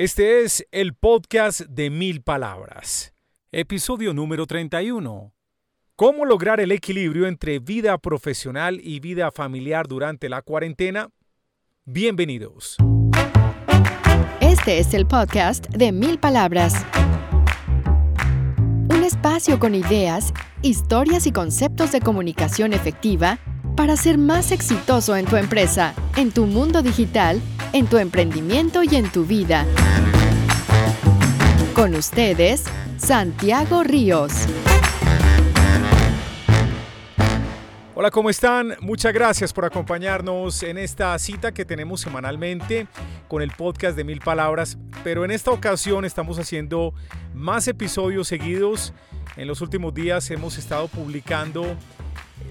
Este es el podcast de mil palabras, episodio número 31. ¿Cómo lograr el equilibrio entre vida profesional y vida familiar durante la cuarentena? Bienvenidos. Este es el podcast de mil palabras. Un espacio con ideas, historias y conceptos de comunicación efectiva para ser más exitoso en tu empresa, en tu mundo digital en tu emprendimiento y en tu vida. Con ustedes, Santiago Ríos. Hola, ¿cómo están? Muchas gracias por acompañarnos en esta cita que tenemos semanalmente con el podcast de Mil Palabras, pero en esta ocasión estamos haciendo más episodios seguidos. En los últimos días hemos estado publicando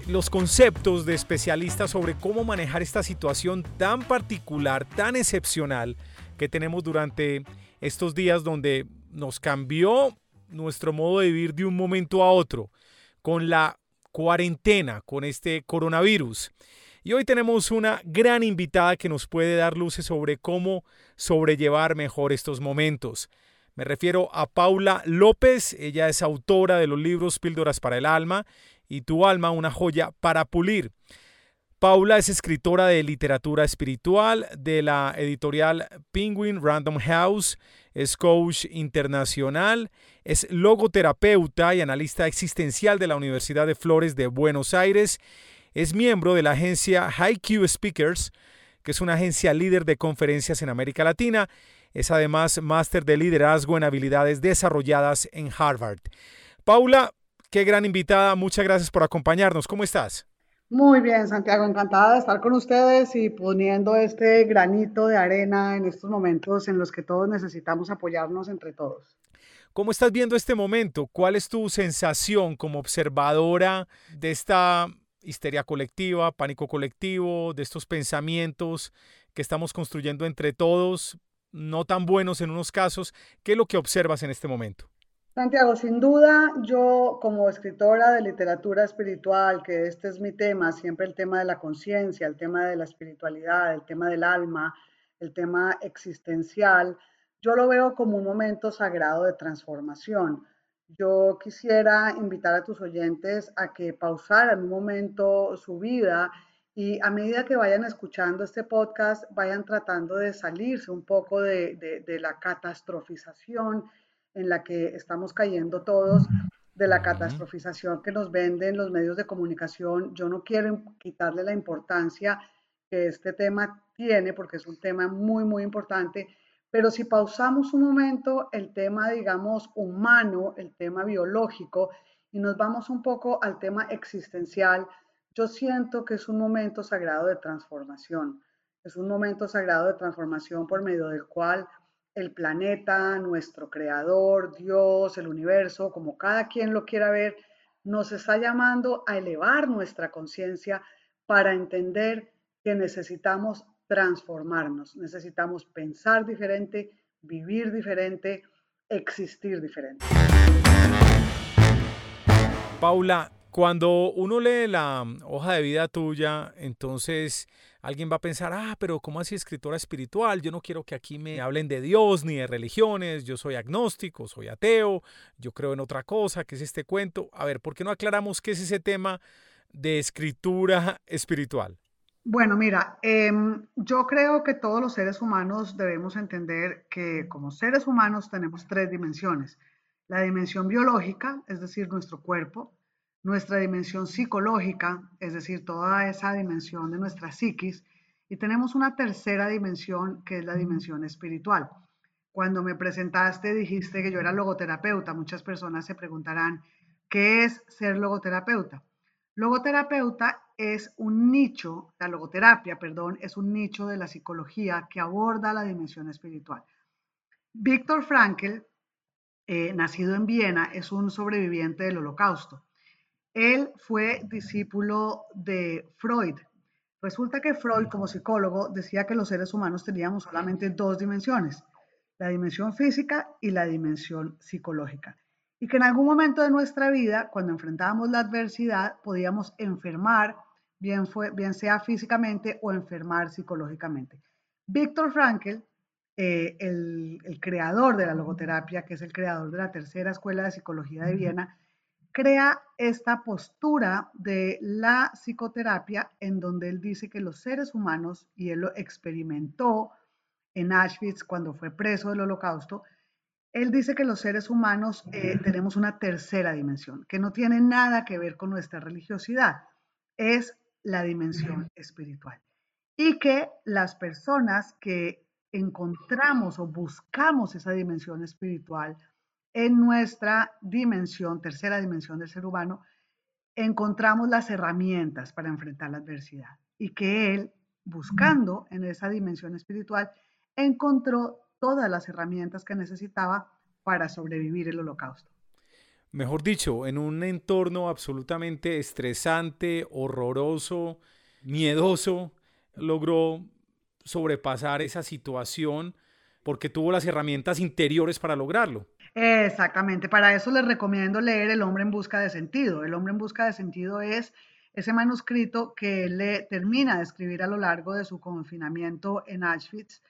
los conceptos de especialistas sobre cómo manejar esta situación tan particular, tan excepcional que tenemos durante estos días donde nos cambió nuestro modo de vivir de un momento a otro con la cuarentena, con este coronavirus. Y hoy tenemos una gran invitada que nos puede dar luces sobre cómo sobrellevar mejor estos momentos. Me refiero a Paula López, ella es autora de los libros Píldoras para el Alma y tu alma una joya para pulir. Paula es escritora de literatura espiritual de la editorial Penguin Random House, es coach internacional, es logoterapeuta y analista existencial de la Universidad de Flores de Buenos Aires, es miembro de la agencia HiQ Speakers, que es una agencia líder de conferencias en América Latina, es además máster de liderazgo en habilidades desarrolladas en Harvard. Paula, Qué gran invitada, muchas gracias por acompañarnos. ¿Cómo estás? Muy bien, Santiago, encantada de estar con ustedes y poniendo este granito de arena en estos momentos en los que todos necesitamos apoyarnos entre todos. ¿Cómo estás viendo este momento? ¿Cuál es tu sensación como observadora de esta histeria colectiva, pánico colectivo, de estos pensamientos que estamos construyendo entre todos, no tan buenos en unos casos? ¿Qué es lo que observas en este momento? Santiago, sin duda, yo como escritora de literatura espiritual, que este es mi tema, siempre el tema de la conciencia, el tema de la espiritualidad, el tema del alma, el tema existencial, yo lo veo como un momento sagrado de transformación. Yo quisiera invitar a tus oyentes a que pausaran un momento su vida y a medida que vayan escuchando este podcast, vayan tratando de salirse un poco de, de la catastrofización en la que estamos cayendo todos de la catastrofización que nos venden los medios de comunicación. Yo no quiero quitarle la importancia que este tema tiene, porque es un tema muy, muy importante, pero si pausamos un momento el tema, digamos, humano, el tema biológico, y nos vamos un poco al tema existencial, yo siento que es un momento sagrado de transformación. Es un momento sagrado de transformación por medio del cual el planeta, nuestro creador, Dios, el universo, como cada quien lo quiera ver, nos está llamando a elevar nuestra conciencia para entender que necesitamos transformarnos, necesitamos pensar diferente, vivir diferente, existir diferente. Paula, cuando uno lee la hoja de vida tuya, entonces alguien va a pensar, ah, pero ¿cómo así escritora espiritual? Yo no quiero que aquí me hablen de Dios ni de religiones, yo soy agnóstico, soy ateo, yo creo en otra cosa, ¿qué es este cuento? A ver, ¿por qué no aclaramos qué es ese tema de escritura espiritual? Bueno, mira, em, yo creo que todos los seres humanos debemos entender que como seres humanos tenemos tres dimensiones. La dimensión biológica, es decir, nuestro cuerpo, nuestra dimensión psicológica, es decir, toda esa dimensión de nuestra psiquis, y tenemos una tercera dimensión que es la dimensión espiritual. Cuando me presentaste dijiste que yo era logoterapeuta. Muchas personas se preguntarán, ¿qué es ser logoterapeuta? Logoterapeuta es un nicho, la logoterapia, perdón, es un nicho de la psicología que aborda la dimensión espiritual. Víctor Frankl, eh, nacido en Viena, es un sobreviviente del holocausto. Él fue discípulo de Freud. Resulta que Freud, como psicólogo, decía que los seres humanos teníamos solamente dos dimensiones, la dimensión física y la dimensión psicológica. Y que en algún momento de nuestra vida, cuando enfrentábamos la adversidad, podíamos enfermar, bien, fue, bien sea físicamente o enfermar psicológicamente. Víctor Frankl eh, el, el, creador de la logoterapia, que es el creador de la tercera escuela de psicología de Viena, crea esta postura de la psicoterapia en donde él dice que los seres humanos, y él lo experimentó en Auschwitz cuando fue preso del holocausto, él dice que los seres humanos eh, tenemos una tercera dimensión, que no tiene nada que ver con nuestra religiosidad, es la dimensión espiritual. Y que las personas que encontramos o buscamos esa dimensión espiritual en nuestra dimensión, tercera dimensión del ser humano, encontramos las herramientas para enfrentar la adversidad. Y que él, buscando en esa dimensión espiritual, encontró todas las herramientas que necesitaba para sobrevivir el holocausto. Mejor dicho, en un entorno absolutamente estresante, horroroso, miedoso, logró sobrepasar esa situación porque tuvo las herramientas interiores para lograrlo. Exactamente, para eso les recomiendo leer El hombre en busca de sentido. El hombre en busca de sentido es ese manuscrito que le termina de escribir a lo largo de su confinamiento en Auschwitz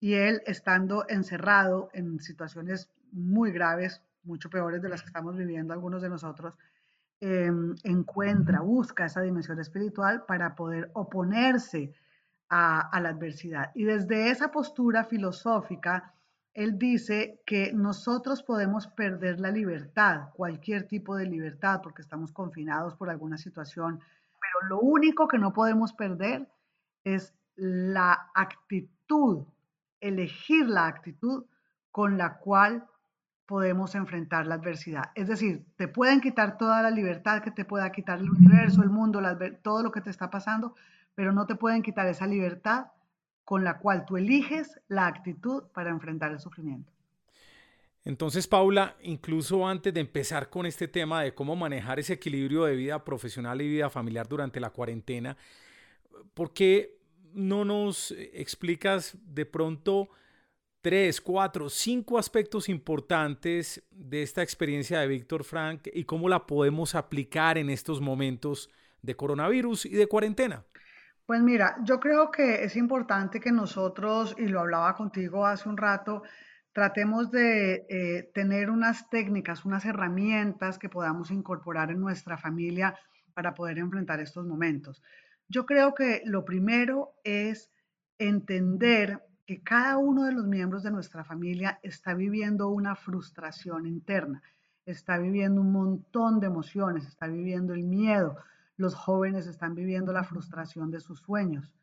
y él estando encerrado en situaciones muy graves, mucho peores de las que estamos viviendo algunos de nosotros, em, encuentra, busca esa dimensión espiritual para poder oponerse a, a la adversidad. Y desde esa postura filosófica, él dice que nosotros podemos perder la libertad, cualquier tipo de libertad, porque estamos confinados por alguna situación, pero lo único que no podemos perder es la actitud elegir la actitud con la cual podemos enfrentar la adversidad. Es decir, te pueden quitar toda la libertad que te pueda quitar el universo, el mundo, todo lo que te está pasando, pero no te pueden quitar esa libertad con la cual tú eliges la actitud para enfrentar el sufrimiento. Entonces, Paula, incluso antes de empezar con este tema de cómo manejar ese equilibrio de vida profesional y vida familiar durante la cuarentena, ¿por qué no nos explicas de pronto tres, cuatro, cinco aspectos importantes de esta experiencia de Víctor Frank y cómo la podemos aplicar en estos momentos de coronavirus y de cuarentena? Pues mira, yo creo que es importante que nosotros, y lo hablaba contigo hace un rato, tratemos de eh, tener unas técnicas, unas herramientas que podamos incorporar en nuestra familia para poder enfrentar estos momentos. Yo creo que lo primero es entender que cada uno de los miembros de nuestra familia está viviendo una frustración interna, está viviendo un montón de emociones, está viviendo el miedo, los jóvenes están viviendo la frustración de sus sueños,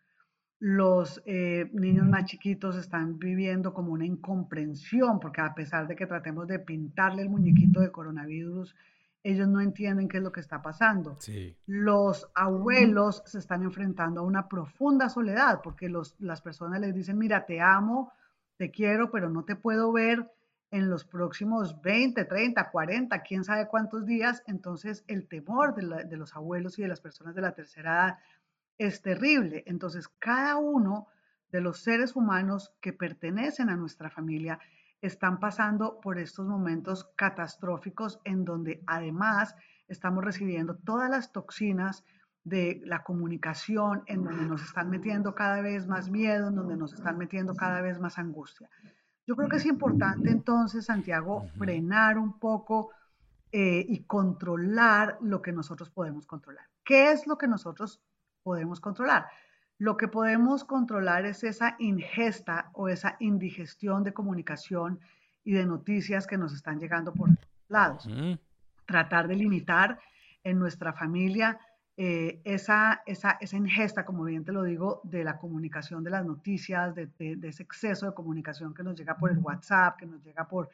los eh, niños más chiquitos están viviendo como una incomprensión, porque a pesar de que tratemos de pintarle el muñequito de coronavirus, ellos no entienden qué es lo que está pasando. Los abuelos se están enfrentando a una profunda soledad porque los, las personas les dicen, mira, te amo, te quiero, pero no te puedo ver en los próximos 20, 30, 40, quién sabe cuántos días. Entonces el temor de, los abuelos y de las personas de la tercera edad es terrible. Entonces cada uno de los seres humanos que pertenecen a nuestra familia están pasando por estos momentos catastróficos en donde además estamos recibiendo todas las toxinas de la comunicación, en donde nos están metiendo cada vez más miedo, en donde nos están metiendo cada vez más angustia. Yo creo que es importante entonces, Santiago, frenar un poco eh, y controlar lo que nosotros podemos controlar. ¿Qué es lo que nosotros podemos controlar? Lo que podemos controlar es esa ingesta o esa indigestión de comunicación y de noticias que nos están llegando por lados. Tratar de limitar en nuestra familia eh, esa, esa, esa, ingesta, como bien te lo digo, de la comunicación de las noticias, de, de, ese exceso de comunicación que nos llega por el WhatsApp, que nos llega por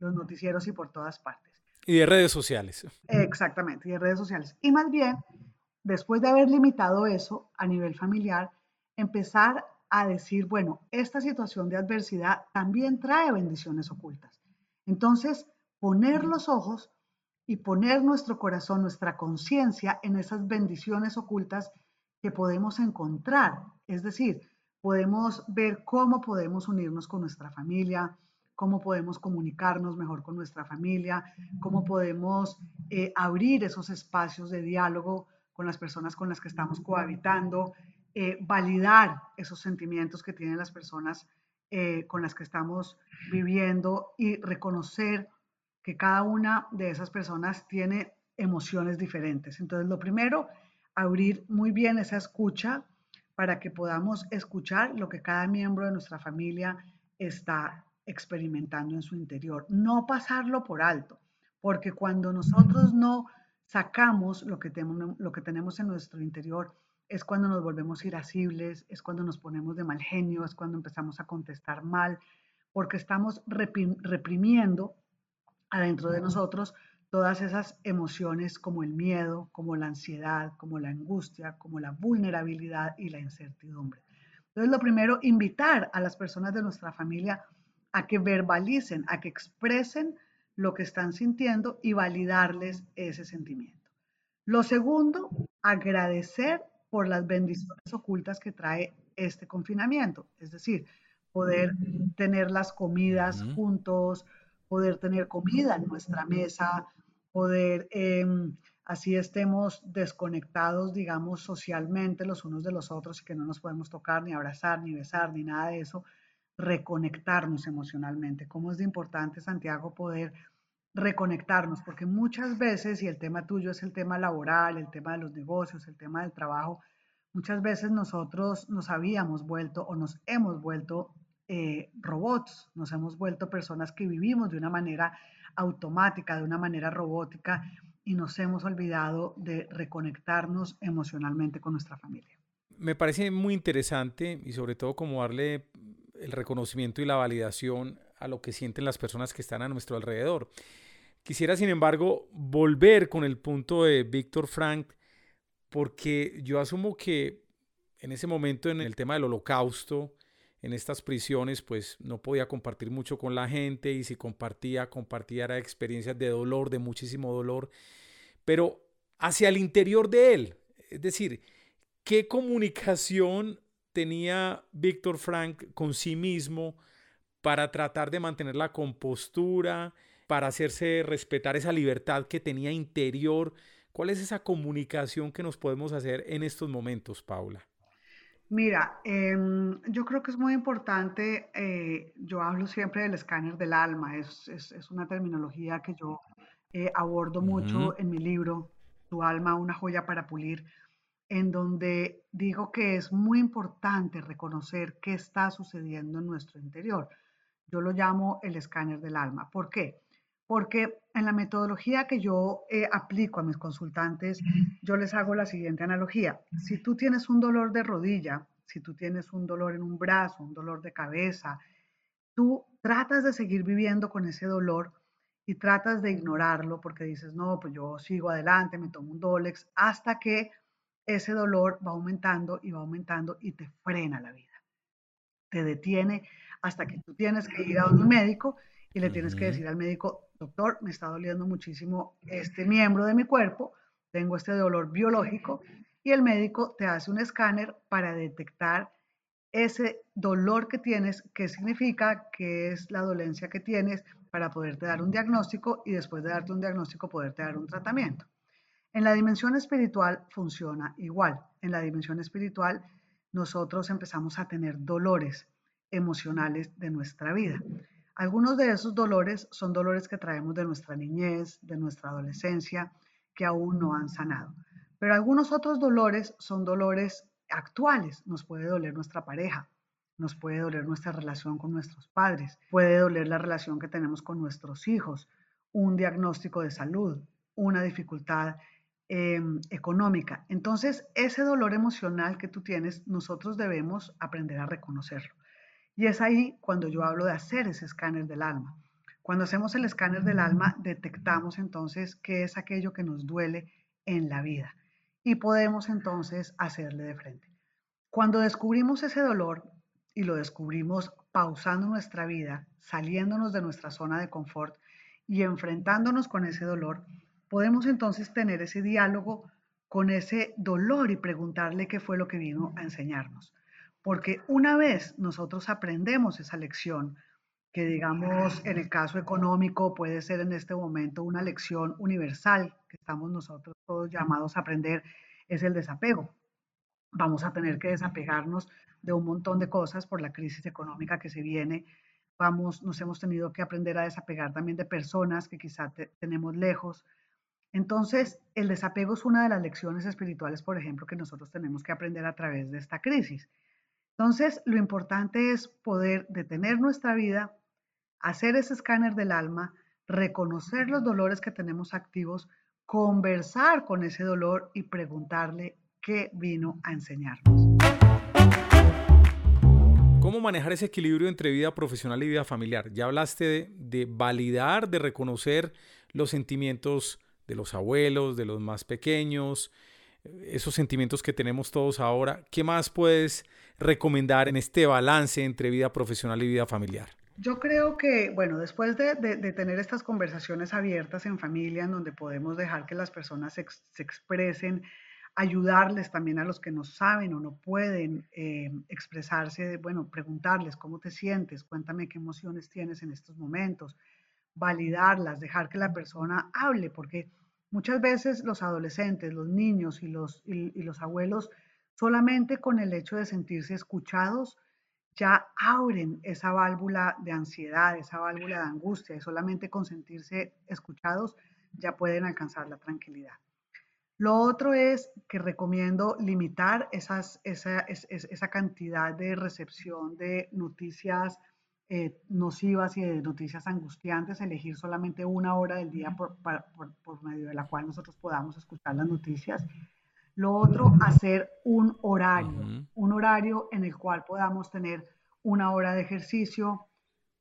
los noticieros y por todas partes. Y de redes sociales. Exactamente, y de redes sociales. Y más bien, después de haber limitado eso a nivel familiar, empezar a decir, bueno, esta situación de adversidad también trae bendiciones ocultas. Entonces, poner los ojos y poner nuestro corazón, nuestra conciencia en esas bendiciones ocultas que podemos encontrar. Es decir, podemos ver cómo podemos unirnos con nuestra familia, cómo podemos comunicarnos mejor con nuestra familia, cómo podemos eh, abrir esos espacios de diálogo con las personas con las que estamos cohabitando, eh, validar esos sentimientos que tienen las personas eh, con las que estamos viviendo y reconocer que cada una de esas personas tiene emociones diferentes. Entonces, lo primero, abrir muy bien esa escucha para que podamos escuchar lo que cada miembro de nuestra familia está experimentando en su interior. No pasarlo por alto, porque cuando nosotros no sacamos lo que, tenemos, lo que tenemos en nuestro interior, es cuando nos volvemos irascibles, es cuando nos ponemos de mal genio, es cuando empezamos a contestar mal, porque estamos reprimiendo adentro de nosotros todas esas emociones como el miedo, como la ansiedad, como la angustia, como la vulnerabilidad y la incertidumbre. Entonces, lo primero, invitar a las personas de nuestra familia a que verbalicen, a que expresen lo que están sintiendo y validarles ese sentimiento. Lo segundo, agradecer por las bendiciones ocultas que trae este confinamiento, es decir, poder tener las comidas juntos, poder tener comida en nuestra mesa, poder, em, así estemos desconectados, digamos, socialmente los unos de los otros y que no nos podemos tocar, ni abrazar, ni besar, ni nada de eso, reconectarnos emocionalmente. ¿Cómo es de importante, Santiago, poder reconectarnos, porque muchas veces, y el tema tuyo es el tema laboral, el tema de los negocios, el tema del trabajo, muchas veces nosotros nos habíamos vuelto o nos hemos vuelto eh, robots, nos hemos vuelto personas que vivimos de una manera automática, de una manera robótica y nos hemos olvidado de reconectarnos emocionalmente con nuestra familia. Me parece muy interesante y sobre todo como darle el reconocimiento y la validación a lo que sienten las personas que están a nuestro alrededor. Quisiera, sin embargo, volver con el punto de Víctor Frank, porque yo asumo que en ese momento, en el tema del holocausto, en estas prisiones, pues no podía compartir mucho con la gente y si compartía, compartía experiencias de dolor, de muchísimo dolor, pero hacia el interior de él. Es decir, ¿qué comunicación tenía Víctor Frank con sí mismo para tratar de mantener la compostura? para hacerse respetar esa libertad que tenía interior. ¿Cuál es esa comunicación que nos podemos hacer en estos momentos, Paula? Mira, em, yo creo que es muy importante, eh, yo hablo siempre del escáner del alma, es, es, una terminología que yo eh, abordo mucho en mi libro, Tu alma, una joya para pulir, en donde digo que es muy importante reconocer qué está sucediendo en nuestro interior. Yo lo llamo el escáner del alma. ¿Por qué? Porque en la metodología que yo eh, aplico a mis consultantes, yo les hago la siguiente analogía. Si tú tienes un dolor de rodilla, si tú tienes un dolor en un brazo, un dolor de cabeza, tú tratas de seguir viviendo con ese dolor y tratas de ignorarlo porque dices, no, pues yo sigo adelante, me tomo un Dolex, hasta que ese dolor va aumentando y va aumentando y te frena la vida. Te detiene hasta que tú tienes que ir a un médico y le tienes que decir al médico, doctor, me está doliendo muchísimo este miembro de mi cuerpo, tengo este dolor biológico y el médico te hace un escáner para detectar ese dolor que tienes, qué significa, qué es la dolencia que tienes, para poderte dar un diagnóstico y después de darte un diagnóstico poderte dar un tratamiento. En la dimensión espiritual funciona igual. En la dimensión espiritual nosotros empezamos a tener dolores emocionales de nuestra vida. Algunos de esos dolores son dolores que traemos de nuestra niñez, de nuestra adolescencia, que aún no han sanado. Pero algunos otros dolores son dolores actuales. Nos puede doler nuestra pareja, nos puede doler nuestra relación con nuestros padres, puede doler la relación que tenemos con nuestros hijos, un diagnóstico de salud, una dificultad em, económica. Entonces, ese dolor emocional que tú tienes, nosotros debemos aprender a reconocerlo. Y es ahí cuando yo hablo de hacer ese escáner del alma. Cuando hacemos el escáner del alma, detectamos entonces qué es aquello que nos duele en la vida y podemos entonces hacerle de frente. Cuando descubrimos ese dolor y lo descubrimos pausando nuestra vida, saliéndonos de nuestra zona de confort y enfrentándonos con ese dolor, podemos entonces tener ese diálogo con ese dolor y preguntarle qué fue lo que vino a enseñarnos. Porque una vez nosotros aprendemos esa lección, que digamos en el caso económico puede ser en este momento una lección universal que estamos nosotros todos llamados a aprender, es el desapego. vamos a tener que desapegarnos de un montón de cosas por la crisis económica que se viene. Vamos, nos hemos tenido que aprender a desapegar también de personas que quizá tenemos lejos. Entonces, el desapego es una de las lecciones espirituales, por ejemplo, que nosotros tenemos que aprender a través de esta crisis. Entonces, lo importante es poder detener nuestra vida, hacer ese escáner del alma, reconocer los dolores que tenemos activos, conversar con ese dolor y preguntarle qué vino a enseñarnos. ¿Cómo manejar ese equilibrio entre vida profesional y vida familiar? Ya hablaste de, de, validar, de reconocer los sentimientos de los abuelos, de los más pequeños, esos sentimientos que tenemos todos ahora. ¿Qué más puedes recomendar en este balance entre vida profesional y vida familiar? Yo creo que, bueno, después de, tener estas conversaciones abiertas en familia, en donde podemos dejar que las personas se, expresen, ayudarles también a los que no saben o no pueden eh, expresarse, bueno, preguntarles cómo te sientes, cuéntame qué emociones tienes en estos momentos, validarlas, dejar que la persona hable, porque muchas veces los adolescentes, los niños y los, y los abuelos, solamente con el hecho de sentirse escuchados, ya abren esa válvula de ansiedad, esa válvula de angustia y solamente con sentirse escuchados ya pueden alcanzar la tranquilidad. Lo otro es que recomiendo limitar esas, esa, esa, cantidad de recepción de noticias eh, nocivas y de noticias angustiantes, elegir solamente una hora del día por, por medio de la cual nosotros podamos escuchar las noticias. Lo otro, hacer un horario, un horario en el cual podamos tener una hora de ejercicio,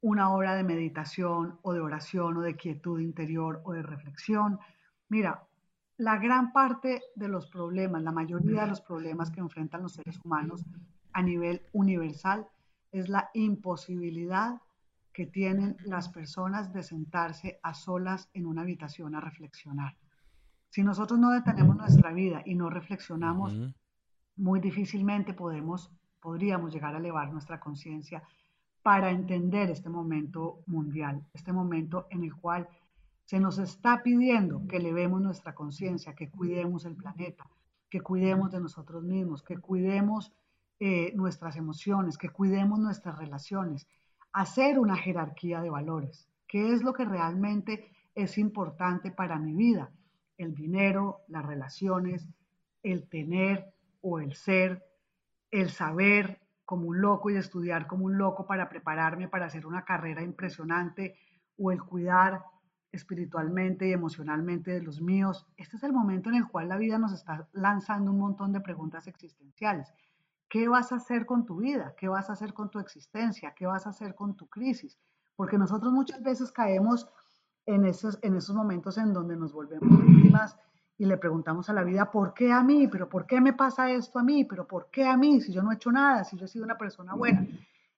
una hora de meditación o de oración o de quietud interior o de reflexión. Mira, la gran parte de los problemas, la mayoría de los problemas que enfrentan los seres humanos a nivel universal es la imposibilidad que tienen las personas de sentarse a solas en una habitación a reflexionar. Si nosotros no detenemos nuestra vida y no reflexionamos, muy difícilmente podemos, podríamos llegar a elevar nuestra conciencia para entender este momento mundial, este momento en el cual se nos está pidiendo que elevemos nuestra conciencia, que cuidemos el planeta, que cuidemos de nosotros mismos, que cuidemos eh, nuestras emociones, que cuidemos nuestras relaciones, hacer una jerarquía de valores. ¿Qué es lo que realmente es importante para mi vida? el dinero, las relaciones, el tener o el ser, el saber como un loco y estudiar como un loco para prepararme para hacer una carrera impresionante o el cuidar espiritualmente y emocionalmente de los míos. Este es el momento en el cual la vida nos está lanzando un montón de preguntas existenciales. ¿Qué vas a hacer con tu vida? ¿Qué vas a hacer con tu existencia? ¿Qué vas a hacer con tu crisis? Porque nosotros muchas veces caemos en esos, en esos momentos en donde nos volvemos víctimas y le preguntamos a la vida, ¿por qué a mí? ¿Pero por qué me pasa esto a mí? ¿Pero por qué a mí? Si yo no he hecho nada, si yo he sido una persona buena.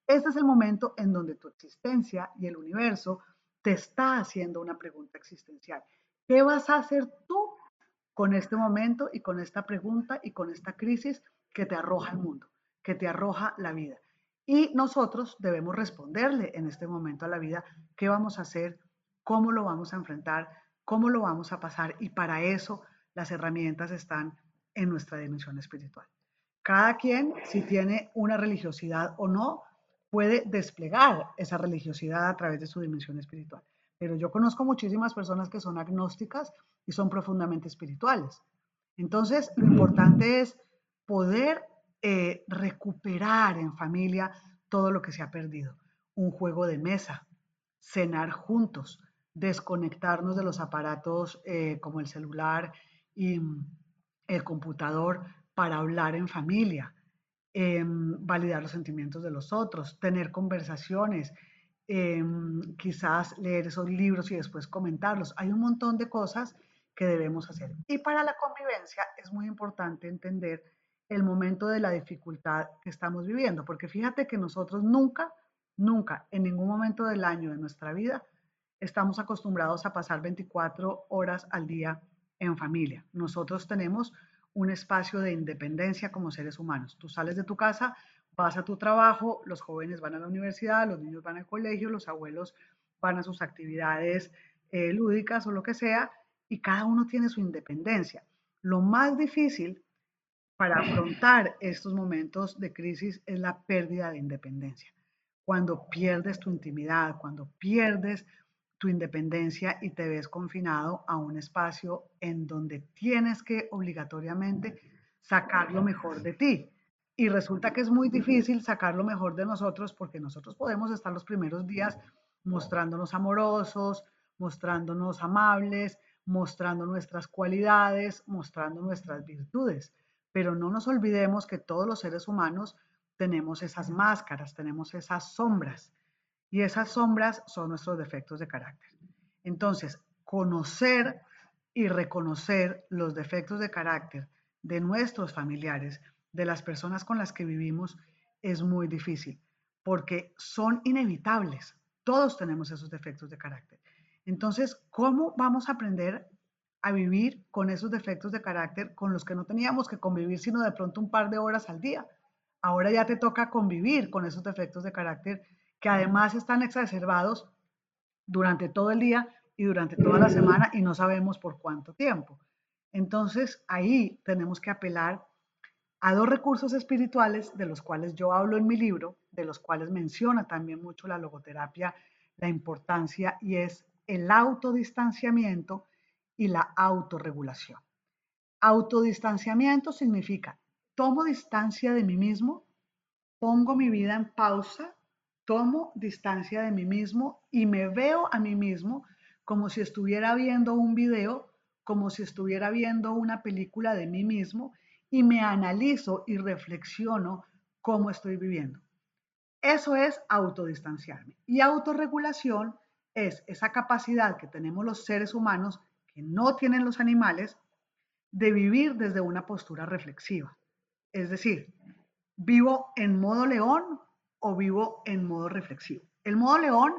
Este es el momento en donde tu existencia y el universo te está haciendo una pregunta existencial. ¿Qué vas a hacer tú con este momento y con esta pregunta y con esta crisis que te arroja el mundo, que te arroja la vida? Y nosotros debemos responderle en este momento a la vida qué vamos a hacer cómo lo vamos a enfrentar, cómo lo vamos a pasar y para eso las herramientas están en nuestra dimensión espiritual. Cada quien, si tiene una religiosidad o no, puede desplegar esa religiosidad a través de su dimensión espiritual. Pero yo conozco muchísimas personas que son agnósticas y son profundamente espirituales. Entonces, lo importante es poder eh, recuperar en familia todo lo que se ha perdido. Un juego de mesa, cenar juntos, desconectarnos de los aparatos eh, como el celular y mm, el computador para hablar en familia, em, validar los sentimientos de los otros, tener conversaciones, em, quizás leer esos libros y después comentarlos. Hay un montón de cosas que debemos hacer. Y para la convivencia es muy importante entender el momento de la dificultad que estamos viviendo, porque fíjate que nosotros nunca, nunca, en ningún momento del año de nuestra vida, estamos acostumbrados a pasar 24 horas al día en familia. Nosotros tenemos un espacio de independencia como seres humanos. Tú sales de tu casa, vas a tu trabajo, los jóvenes van a la universidad, los niños van al colegio, los abuelos van a sus actividades eh, lúdicas o lo que sea, y cada uno tiene su independencia. Lo más difícil para afrontar estos momentos de crisis es la pérdida de independencia. Cuando pierdes tu intimidad, cuando pierdes tu independencia y te ves confinado a un espacio en donde tienes que obligatoriamente sacar lo mejor de ti. Y resulta que es muy difícil sacar lo mejor de nosotros porque nosotros podemos estar los primeros días mostrándonos amorosos, mostrándonos amables, mostrando nuestras cualidades, mostrando nuestras virtudes. Pero no nos olvidemos que todos los seres humanos tenemos esas máscaras, tenemos esas sombras. Y esas sombras son nuestros defectos de carácter. Entonces, conocer y reconocer los defectos de carácter de nuestros familiares, de las personas con las que vivimos, es muy difícil, porque son inevitables. Todos tenemos esos defectos de carácter. Entonces, ¿cómo vamos a aprender a vivir con esos defectos de carácter con los que no teníamos que convivir sino de pronto un par de horas al día? Ahora ya te toca convivir con esos defectos de carácter que además están exacerbados durante todo el día y durante toda la semana y no sabemos por cuánto tiempo. Entonces ahí tenemos que apelar a dos recursos espirituales de los cuales yo hablo en mi libro, de los cuales menciona también mucho la logoterapia, la importancia y es el autodistanciamiento y la autorregulación. Autodistanciamiento significa tomo distancia de mí mismo, pongo mi vida en pausa, tomo distancia de mí mismo y me veo a mí mismo como si estuviera viendo un video, como si estuviera viendo una película de mí mismo y me analizo y reflexiono cómo estoy viviendo. Eso es autodistanciarme. Y autorregulación es esa capacidad que tenemos los seres humanos, no tienen los animales, de vivir desde una postura reflexiva. Es decir, ¿vivo en modo león o vivo en modo reflexivo? El modo león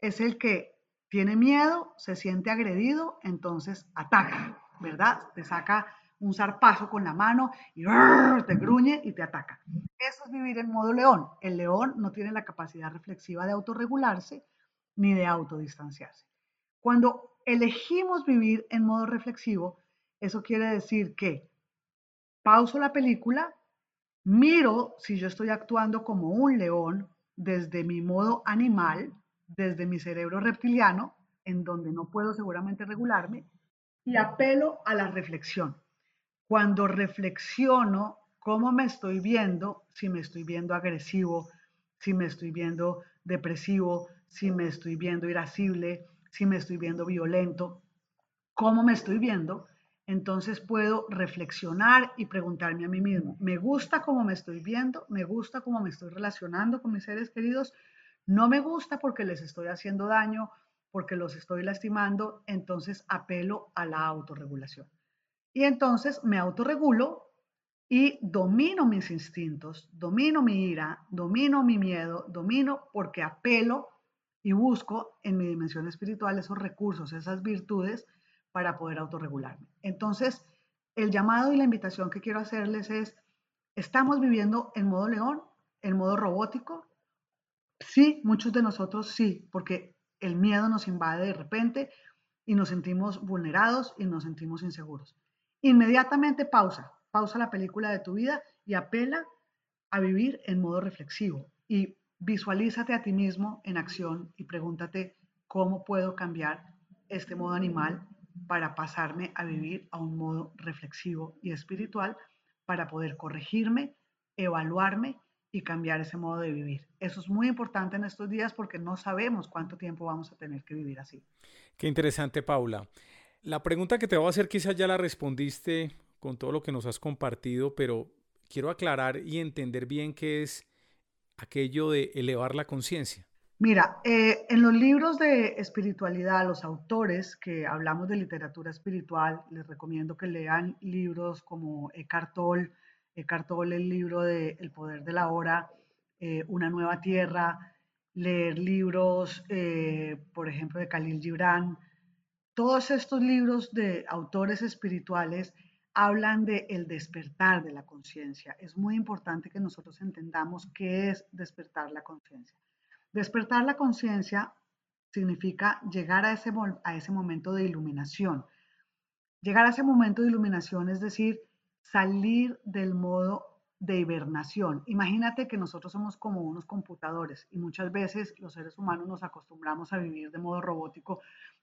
es el que tiene miedo, se siente agredido, entonces ataca, ¿verdad? Te saca un zarpazo con la mano y te gruñe y te ataca. Eso es vivir en modo león. El león no tiene la capacidad reflexiva de autorregularse ni de autodistanciarse. Cuando elegimos vivir en modo reflexivo, eso quiere decir que pauso la película, miro si yo estoy actuando como un león desde mi modo animal, desde mi cerebro reptiliano, en donde no puedo seguramente regularme, y apelo a la reflexión. Cuando reflexiono cómo me estoy viendo, si me estoy viendo agresivo, si me estoy viendo depresivo, si me estoy viendo irascible, si me estoy viendo violento, cómo me estoy viendo, entonces puedo reflexionar y preguntarme a mí mismo, ¿me gusta cómo me estoy viendo? ¿Me gusta cómo me estoy relacionando con mis seres queridos? No me gusta porque les estoy haciendo daño, porque los estoy lastimando, entonces apelo a la autorregulación. Y entonces me autorregulo y domino mis instintos, domino mi ira, domino mi miedo, domino porque apelo y busco en mi dimensión espiritual esos recursos, esas virtudes para poder autorregularme. Entonces, el llamado y la invitación que quiero hacerles es, ¿estamos viviendo en modo león, en modo robótico? Sí, muchos de nosotros sí, porque el miedo nos invade de repente y nos sentimos vulnerados y nos sentimos inseguros. Inmediatamente pausa, pausa la película de tu vida y apela a vivir en modo reflexivo y Visualízate a ti mismo en acción y pregúntate cómo puedo cambiar este modo animal para pasarme a vivir a un modo reflexivo y espiritual para poder corregirme, evaluarme y cambiar ese modo de vivir. Eso es muy importante en estos días porque no sabemos cuánto tiempo vamos a tener que vivir así. Qué interesante, Paula. La pregunta que te voy a hacer quizás ya la respondiste con todo lo que nos has compartido, pero quiero aclarar y entender bien qué es aquello de elevar la conciencia? Mira, eh, en los libros de espiritualidad, los autores que hablamos de literatura espiritual, les recomiendo que lean libros como Eckhart Tolle, Eckhart Tolle, el libro de El poder de la hora, eh, Una nueva tierra, leer libros, eh, por ejemplo, de Khalil Gibran. Todos estos libros de autores espirituales hablan de el despertar de la conciencia. Es muy importante que nosotros entendamos qué es despertar la conciencia. Despertar la conciencia significa llegar a ese, a ese momento de iluminación. Llegar a ese momento de iluminación es decir, salir del modo de hibernación. Imagínate que nosotros somos como unos computadores y muchas veces los seres humanos nos acostumbramos a vivir de modo robótico,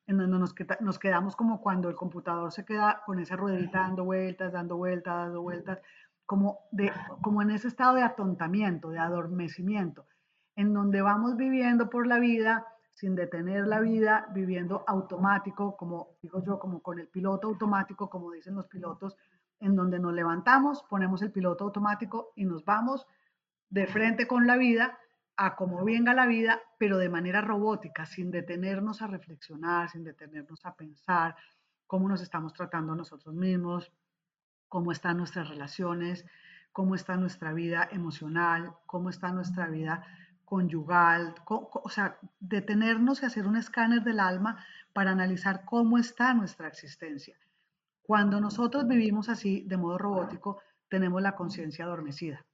en donde nos, nos quedamos como cuando el computador se queda con esa ruedita dando vueltas, dando vueltas, dando vueltas, como, de, como en ese estado de atontamiento, de adormecimiento, en donde vamos viviendo por la vida sin detener la vida, viviendo automático, como digo yo, como con el piloto automático, como dicen los pilotos, en donde nos levantamos, ponemos el piloto automático y nos vamos de frente con la vida a como venga la vida, pero de manera robótica, sin detenernos a reflexionar, sin detenernos a pensar cómo nos estamos tratando nosotros mismos, cómo están nuestras relaciones, cómo está nuestra vida emocional, cómo está nuestra vida conyugal, o sea, detenernos y hacer un escáner del alma para analizar cómo está nuestra existencia. Cuando nosotros vivimos así, de modo robótico, tenemos la conciencia adormecida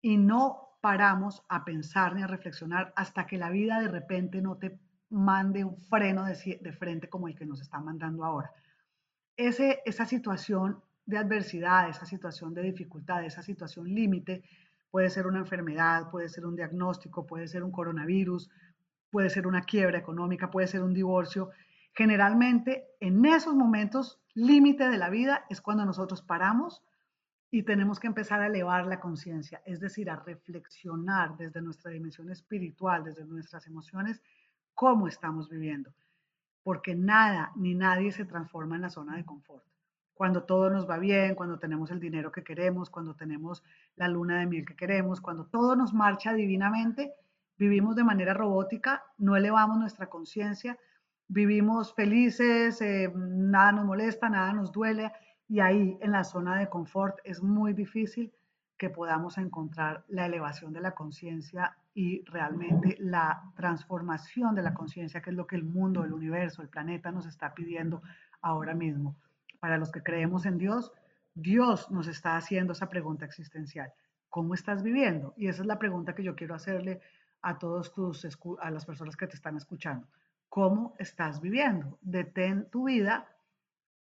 y no paramos a pensar ni a reflexionar hasta que la vida de repente no te mande un freno de, frente como el que nos está mandando ahora. Esa situación de adversidad, esa situación de dificultad, esa situación límite, puede ser una enfermedad, puede ser un diagnóstico, puede ser un coronavirus, puede ser una quiebra económica, puede ser un divorcio. Generalmente en esos momentos límite de la vida es cuando nosotros paramos y tenemos que empezar a elevar la conciencia, es decir, a reflexionar desde nuestra dimensión espiritual, desde nuestras emociones, cómo estamos viviendo. Porque nada ni nadie se transforma en la zona de confort. Cuando todo nos va bien, cuando tenemos el dinero que queremos, cuando tenemos la luna de miel que queremos, cuando todo nos marcha divinamente, vivimos de manera robótica, no elevamos nuestra conciencia, vivimos felices, eh, nada nos molesta, nada nos duele y ahí en la zona de confort es muy difícil que podamos encontrar la elevación de la conciencia y realmente la transformación de la conciencia, que es lo que el mundo, el universo, el planeta nos está pidiendo ahora mismo. Para los que creemos en Dios, Dios nos está haciendo esa pregunta existencial. ¿Cómo estás viviendo? Y esa es la pregunta que yo quiero hacerle a todos tus, a las personas que te están escuchando cómo estás viviendo. Detén tu vida,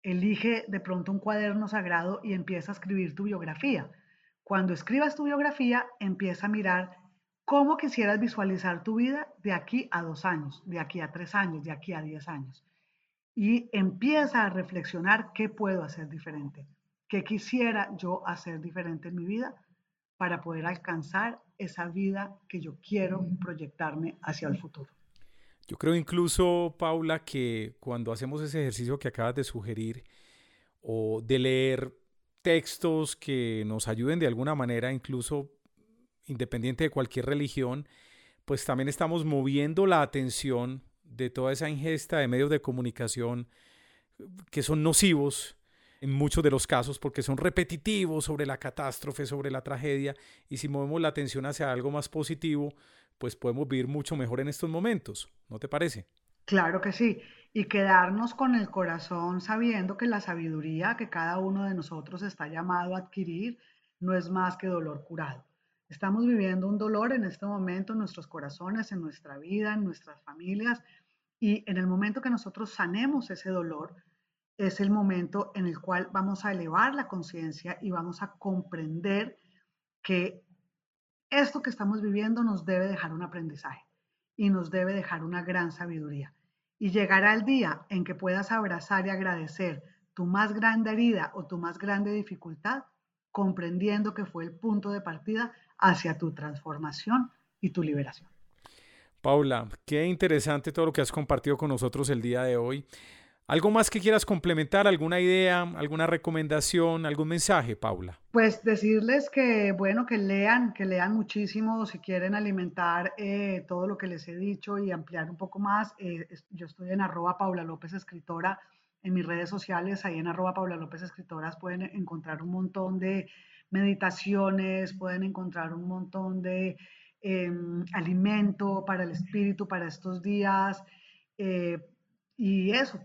elige de pronto un cuaderno sagrado y empieza a escribir tu biografía. Cuando escribas tu biografía, empieza a mirar cómo quisieras visualizar tu vida de aquí a dos años, de aquí a tres años, de aquí a diez años. Y empieza a reflexionar qué puedo hacer diferente, qué quisiera yo hacer diferente en mi vida para poder alcanzar esa vida que yo quiero proyectarme hacia el futuro. Yo creo incluso, Paula, que cuando hacemos ese ejercicio que acabas de sugerir o de leer textos que nos ayuden de alguna manera, incluso independiente de cualquier religión, pues también estamos moviendo la atención de toda esa ingesta de medios de comunicación que son nocivos en muchos de los casos porque son repetitivos sobre la catástrofe, sobre la tragedia, y si movemos la atención hacia algo más positivo, pues podemos vivir mucho mejor en estos momentos, ¿no te parece? Claro que sí, y quedarnos con el corazón sabiendo que la sabiduría que cada uno de nosotros está llamado a adquirir no es más que dolor curado. Estamos viviendo un dolor en este momento en nuestros corazones, en nuestra vida, en nuestras familias, y en el momento que nosotros sanemos ese dolor, es el momento en el cual vamos a elevar la conciencia y vamos a comprender que esto que estamos viviendo nos debe dejar un aprendizaje y nos debe dejar una gran sabiduría. Y llegará el día en que puedas abrazar y agradecer tu más grande herida o tu más grande dificultad, comprendiendo que fue el punto de partida hacia tu transformación y tu liberación. Paula, qué interesante todo lo que has compartido con nosotros el día de hoy. ¿Algo más que quieras complementar? ¿Alguna idea, alguna recomendación, algún mensaje, Paula? Pues decirles que, bueno, que lean, que lean muchísimo si quieren alimentar eh, todo lo que les he dicho y ampliar un poco más. Eh, yo estoy en arroba Paula López Escritora en mis redes sociales, ahí en arroba Paula López Escritoras pueden encontrar un montón de meditaciones, pueden encontrar un montón de em, alimento para el espíritu para estos días. Eh, y eso,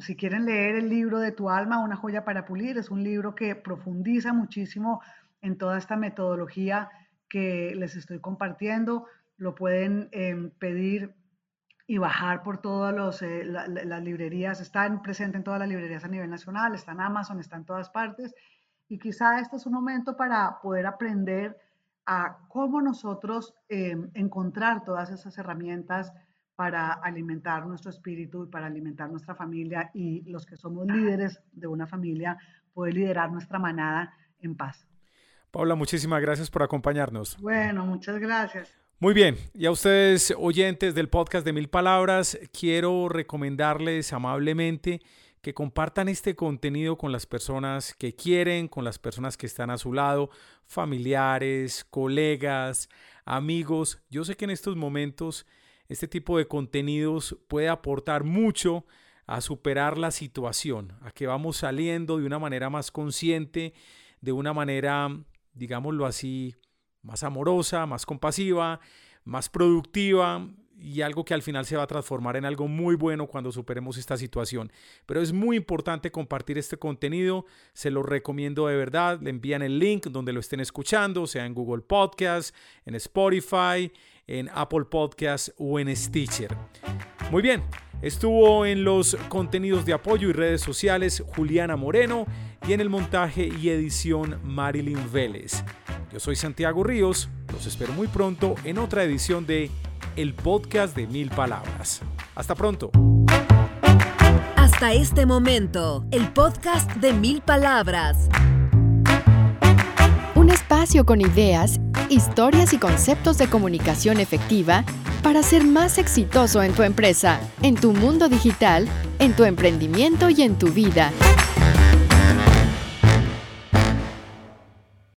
si quieren leer el libro de tu alma, Una joya para pulir, es un libro que profundiza muchísimo en toda esta metodología que les estoy compartiendo. Lo pueden em, pedir y bajar por todas eh, las librerías. Están presentes en todas las librerías a nivel nacional, está en Amazon, está en todas partes. Y quizá este es un momento para poder aprender a cómo nosotros em, encontrar todas esas herramientas para alimentar nuestro espíritu y para alimentar nuestra familia y los que somos líderes de una familia, poder liderar nuestra manada en paz. Paula, muchísimas gracias por acompañarnos. Bueno, muchas gracias. Muy bien, y a ustedes oyentes del podcast de Mil Palabras, quiero recomendarles amablemente que compartan este contenido con las personas que quieren, con las personas que están a su lado, familiares, colegas, amigos. Yo sé que en estos momentos este tipo de contenidos puede aportar mucho a superar la situación, a que vamos saliendo de una manera más consciente, de una manera, digámoslo así, más amorosa, más compasiva, más productiva y algo que al final se va a transformar en algo muy bueno cuando superemos esta situación. Pero es muy importante compartir este contenido, se lo recomiendo de verdad, le envían el link donde lo estén escuchando, sea en Google Podcast, en Spotify, en Apple Podcast o en Stitcher. Muy bien, estuvo en los contenidos de apoyo y redes sociales Juliana Moreno y en el montaje y edición Marilyn Vélez. Yo soy Santiago Ríos, los espero muy pronto en otra edición de El Podcast de Mil Palabras. Hasta pronto. Hasta este momento, el podcast de Mil Palabras. Espacio con ideas, historias y conceptos de comunicación efectiva para ser más exitoso en tu empresa, en tu mundo digital, en tu emprendimiento y en tu vida.